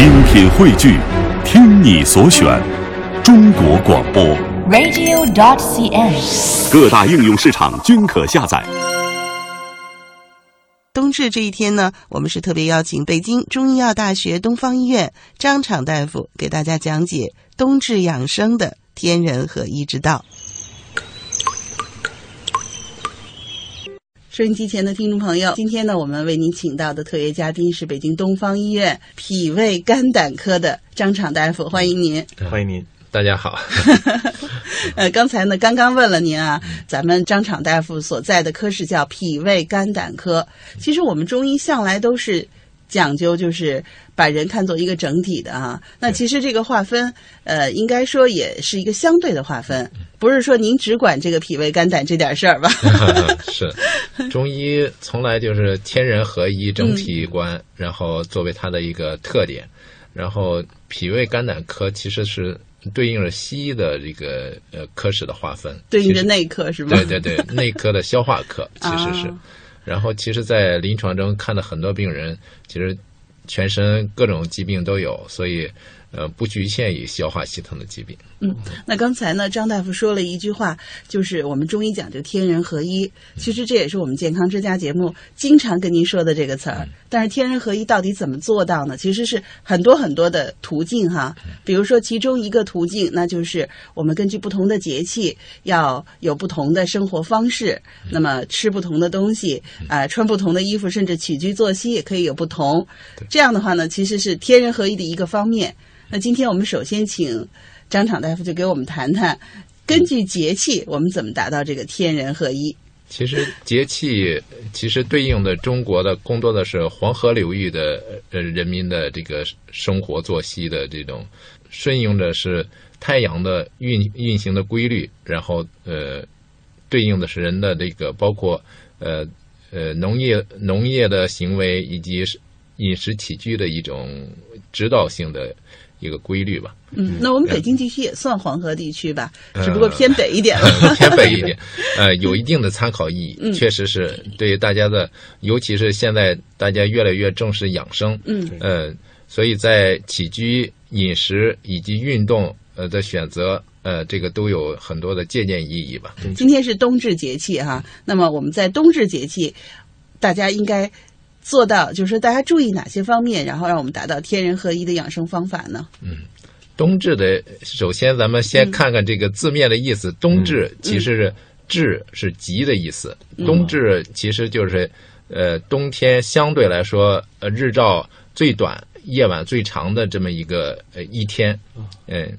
精品汇聚，听你所选，中国广播。radio.dot.cn，。各大应用市场均可下载。冬至这一天呢，我们是特别邀请北京中医药大学东方医院张敞大夫给大家讲解冬至养生的天人合一之道。收音机前的听众朋友，今天呢，我们为您请到的特约嘉宾是北京东方医院脾胃肝胆科的张厂大夫，欢迎您。欢迎您，大家好。呃，刚才呢，刚刚问了您啊，咱们张厂大夫所在的科室叫脾胃肝胆科。其实我们中医向来都是讲究，就是把人看作一个整体的啊。那其实这个划分，呃，应该说也是一个相对的划分，不是说您只管这个脾胃肝胆这点事儿吧？是，中医从来就是天人合一、整体观，然后作为它的一个特点。然后脾胃肝胆科其实是对应着西医的这个呃科室的划分，对应着内科是吗？对对对，内科的消化科其实是。然后，其实，在临床中看的很多病人，其实全身各种疾病都有，所以呃不局限于消化系统的疾病。嗯那刚才呢，张大夫说了一句话，就是我们中医讲究天人合一。其实这也是我们健康之家节目经常跟您说的这个词儿。但是天人合一到底怎么做到呢？其实是很多很多的途径哈。比如说，其中一个途径，那就是我们根据不同的节气，要有不同的生活方式。那么吃不同的东西，啊、穿不同的衣服，甚至起居作息也可以有不同。这样的话呢，其实是天人合一的一个方面。那今天我们首先请张厂大夫就给我们谈谈，根据节气我们怎么达到这个天人合一。其实节气其实对应的中国的更多的是黄河流域的呃人民的这个生活作息的这种顺应着是太阳的运运行的规律，然后呃对应的是人的这个包括呃呃农业农业的行为以及饮食起居的一种指导性的一个规律吧。嗯，那我们北京地区也算黄河地区吧，呃只不过偏北一点了。偏北一点，呃，有一定的参考意义，嗯确实是对大家的，尤其是现在大家越来越重视养生，嗯呃，所以在起居、饮食以及运动呃的选择，呃，这个都有很多的借鉴意义吧。今天是冬至节气哈，那么我们在冬至节气，大家应该做到，就是说大家注意哪些方面，然后让我们达到天人合一的养生方法呢？嗯冬至的，首先咱们先看看这个字面的意思。冬至其实是“至”是极的意思，冬至其实就是呃冬天相对来说呃日照最短、夜晚最长的这么一个呃一天，嗯、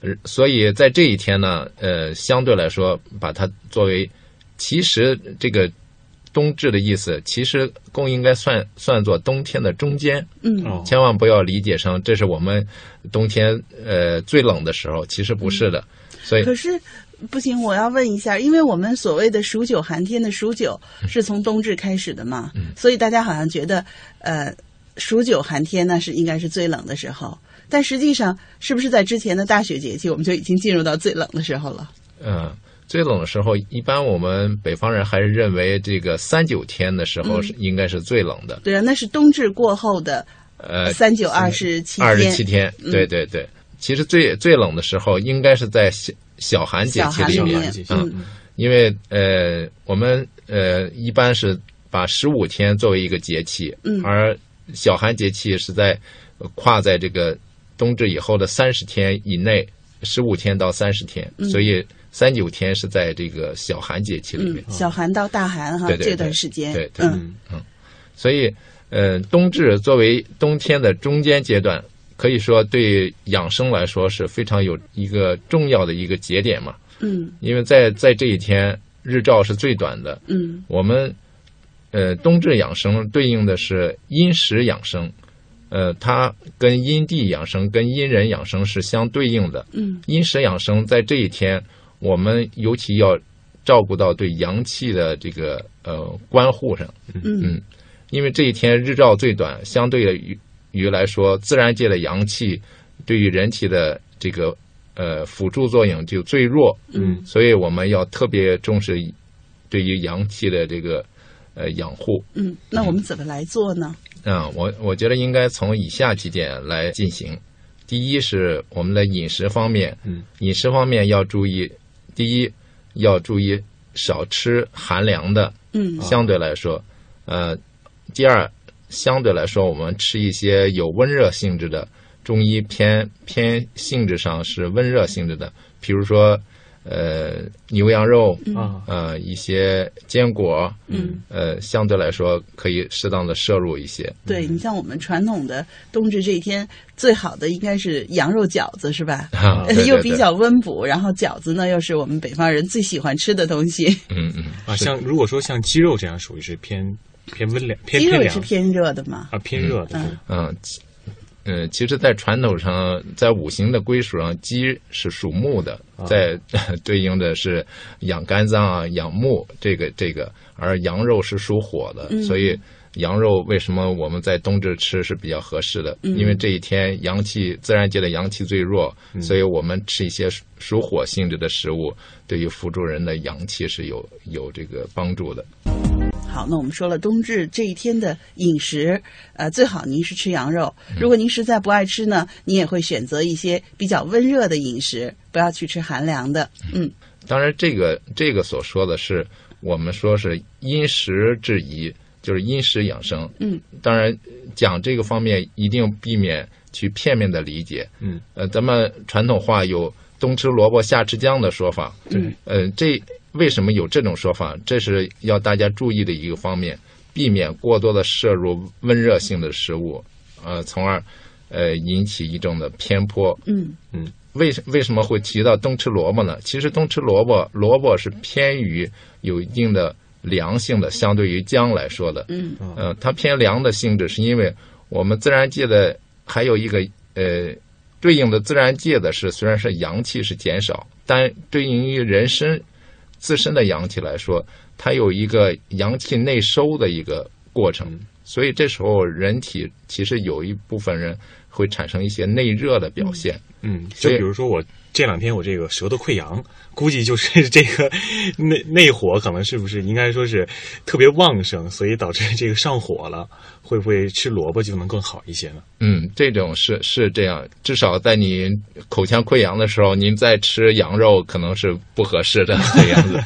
呃所以在这一天呢，呃相对来说把它作为，其实这个。冬至的意思其实更应该算算作冬天的中间，嗯。哦。千万不要理解成这是我们冬天呃最冷的时候，其实不是的。所以可是不行，我要问一下，因为我们所谓的数九寒天的数九是从冬至开始的嘛，所以大家好像觉得，呃，数九寒天那是应该是最冷的时候，但实际上是不是在之前的大雪节气，我们就已经进入到最冷的时候了？嗯、最冷的时候，一般我们北方人还是认为这个三九天的时候是应该是最冷的。对啊，那是冬至过后的呃，三九二十七天，二十七天，嗯。对对对。其实最最冷的时候应该是在小小寒节气里面面，嗯，因为呃我们呃一般是把十五天作为一个节气，嗯。而小寒节气是在呃跨在这个冬至以后的三十天以内，十五天到三十天，所以三九天是在这个小寒节气里面嗯，。小寒到大寒哈这段时间，对对嗯所以，呃，冬至作为冬天的中间阶段，可以说对养生来说是非常有一个重要的一个节点嘛。嗯因为在在这一天日照是最短的，嗯我们呃冬至养生对应的是阴时养生，呃，它跟阴地养生、跟阴人养生是相对应的。嗯。阴时养生在这一天，我们尤其要照顾到对阳气的这个呃关护上。嗯。嗯。因为这一天日照最短，相对于于来说，自然界的阳气对于人体的这个呃辅助作用就最弱，嗯。所以我们要特别重视对于阳气的这个呃养护。嗯，那我们怎么来做呢？嗯，我我觉得应该从以下几点来进行。第一是我们的饮食方面，嗯，饮食方面要注意，第一要注意少吃寒凉的，嗯相对来说，呃，第二相对来说我们吃一些有温热性质的，中医偏偏性质上是温热性质的，比如说呃牛羊肉，啊，呃一些坚果，嗯，呃相对来说可以适当的摄入一些。对你像我们传统的冬至这一天，最好的应该是羊肉饺子，是吧？啊，呃对 对对又比较温补，然后饺子呢又是我们北方人最喜欢吃的东西。嗯嗯啊，像如果说像鸡肉这样，属于是偏偏温凉，偏鸡肉偏凉也是偏热的嘛。啊，偏热的。嗯嗯，其嗯，其实，在传统上，在五行的归属上，鸡是属木的，在 对应的是养肝脏啊、养木这个这个，而羊肉是属火的，所以羊肉为什么我们在冬至吃是比较合适的？因为这一天阳气自然界的阳气最弱，所以我们吃一些属属火性质的食物，对于辅助人的阳气是有有这个帮助的。好，那我们说了冬至这一天的饮食，呃，最好您是吃羊肉。如果您实在不爱吃呢，你也会选择一些比较温热的饮食，不要去吃寒凉的。嗯当然，这个这个所说的是我们说是因时制宜，就是因时养生。嗯，当然讲这个方面一定避免去片面的理解。嗯，呃，咱们传统话有“冬吃萝卜夏吃姜”的说法。嗯，呃，这为什么有这种说法？这是要大家注意的一个方面，避免过多的摄入温热性的食物，呃，从而呃引起一种的偏颇。嗯嗯为什为什么会提到冬吃萝卜呢？其实冬吃萝卜，萝卜是偏于有一定的凉性的，相对于姜来说的。嗯呃，它偏凉的性质，是因为我们自然界的还有一个呃对应的自然界的是，虽然是阳气是减少，但对应于人身自身的阳气来说，它有一个阳气内收的一个过程，所以这时候人体其实有一部分人会产生一些内热的表现。嗯，就比如说我这两天我这个舌头溃疡，估计就是这个 内内火可能是不是应该说是特别旺盛，所以导致这个上火了，会不会吃萝卜就能更好一些呢？嗯，这种是是这样，至少在你口腔溃疡的时候，您再吃羊肉可能是不合适的 这样子。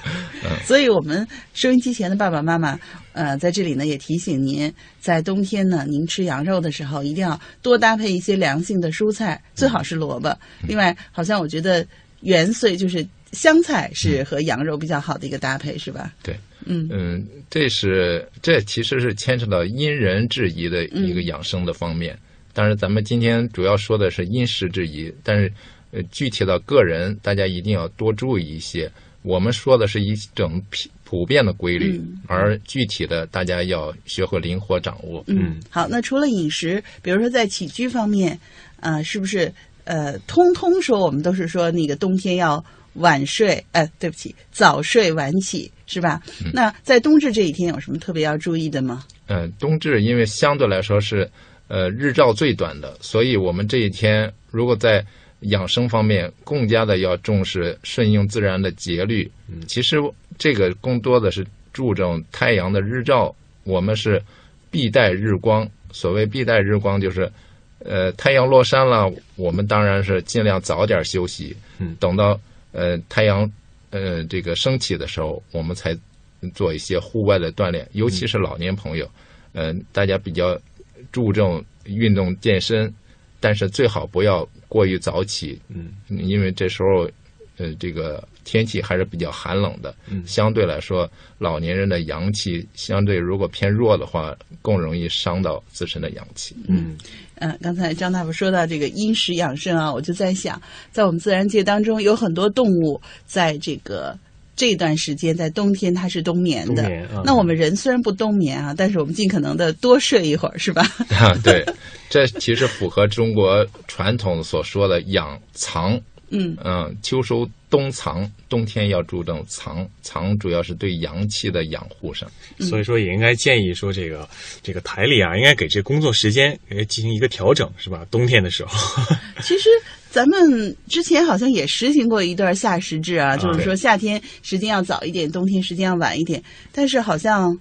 所以，我们收音机前的爸爸妈妈，呃，在这里呢也提醒您，在冬天呢，您吃羊肉的时候，一定要多搭配一些凉性的蔬菜，最好是萝卜。另外，好像我觉得元岁就是香菜是和羊肉比较好的一个搭配，是吧？对，嗯嗯，这是这其实是牵扯到因人制宜的一个养生的方面。当然，咱们今天主要说的是因时制宜，但是呃，具体到个人，大家一定要多注意一些。我们说的是一种普普遍的规律，嗯而具体的大家要学会灵活掌握。嗯，好，那除了饮食，比如说在起居方面，呃，是不是呃，通通说我们都是说那个冬天要晚睡，呃，对不起，早睡晚起，是吧？那在冬至这一天有什么特别要注意的吗？嗯，冬至因为相对来说是呃日照最短的，所以我们这一天如果在养生方面更加的要重视顺应自然的节律。其实这个更多的是注重太阳的日照，我们是必带日光。所谓必带日光，就是呃太阳落山了，我们当然是尽量早点休息。嗯。等到呃太阳呃这个升起的时候，我们才做一些户外的锻炼，尤其是老年朋友，嗯、大家比较注重运动健身，但是最好不要过于早起，嗯，因为这时候呃这个天气还是比较寒冷的，嗯相对来说，老年人的阳气相对如果偏弱的话，更容易伤到自身的阳气。嗯嗯，刚才张大夫说到这个因食养生啊，我就在想，在我们自然界当中，有很多动物在这个这段时间，在冬天它是冬眠的。冬眠啊那我们人虽然不冬眠啊，但是我们尽可能的多睡一会儿，是吧？啊，对，这其实符合中国传统所说的养藏。嗯嗯，秋收冬藏，冬天要注重藏，藏主要是对阳气的养护上。所以说也应该建议说这个这个台里啊，应该给这工作时间呃进行一个调整，是吧？冬天的时候，其实咱们之前好像也实行过一段夏时制啊，就是说夏天时间要早一点，冬天时间要晚一点，但是好像。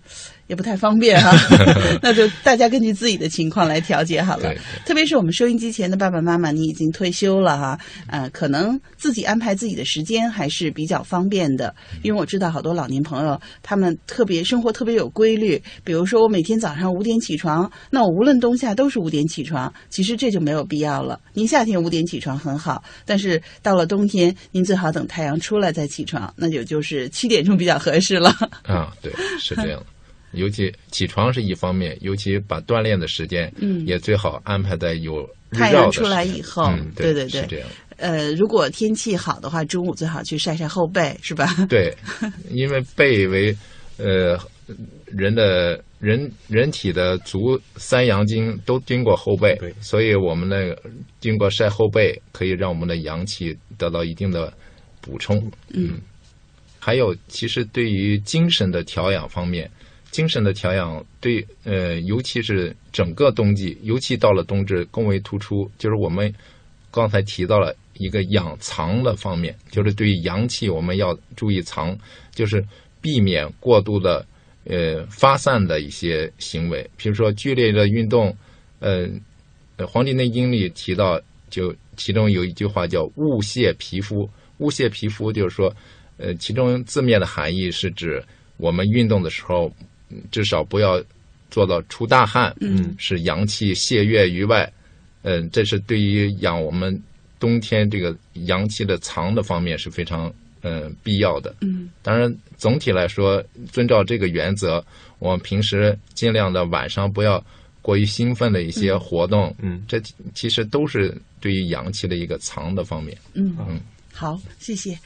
也不太方便哈，那就大家根据自己的情况来调节好了。特别是我们收音机前的爸爸妈妈，你已经退休了哈，呃，可能自己安排自己的时时间还是比较方便的。因为我知道好多老年朋友，他们特别生活特别有规律，比如说我每天早上五点起床，那我无论冬夏都是五点起床，其实这就没有必要了。您夏天五点起床很好，但是到了冬天，您最好等太阳出来再起床，那就就是七点钟比较合适了。啊，对，是这样。尤其起床是一方面，尤其把锻炼的时间，嗯也最好安排在有太阳出来以后嗯，对对对是这样。呃，如果天气好的话，中午最好去晒晒后背，是吧？对，因为背为呃人的人人体的足三阳经都经过后背，所以我们那个经过晒后背，可以让我们的阳气得到一定的补充。嗯，还有其实对于精神的调养方面。精神的调养对呃，尤其是整个冬季，尤其到了冬至更为突出。就是我们刚才提到了一个养藏的方面，就是对阳气我们要注意藏，就是避免过度的呃发散的一些行为，比如说剧烈的运动。呃，《黄帝内经》里提到，就其中有一句话叫“勿泄皮肤”。勿泄皮肤就是说，呃，其中字面的含义是指我们运动的时候，至少不要做到出大汗，嗯，使阳气泄越于外。嗯、这是对于养我们冬天这个阳气的藏的方面是非常呃必要的。嗯，当然总体来说，遵照这个原则，我们平时尽量的晚上不要过于兴奋的一些活动。嗯这其实都是对于阳气的一个藏的方面。嗯嗯，好，谢谢。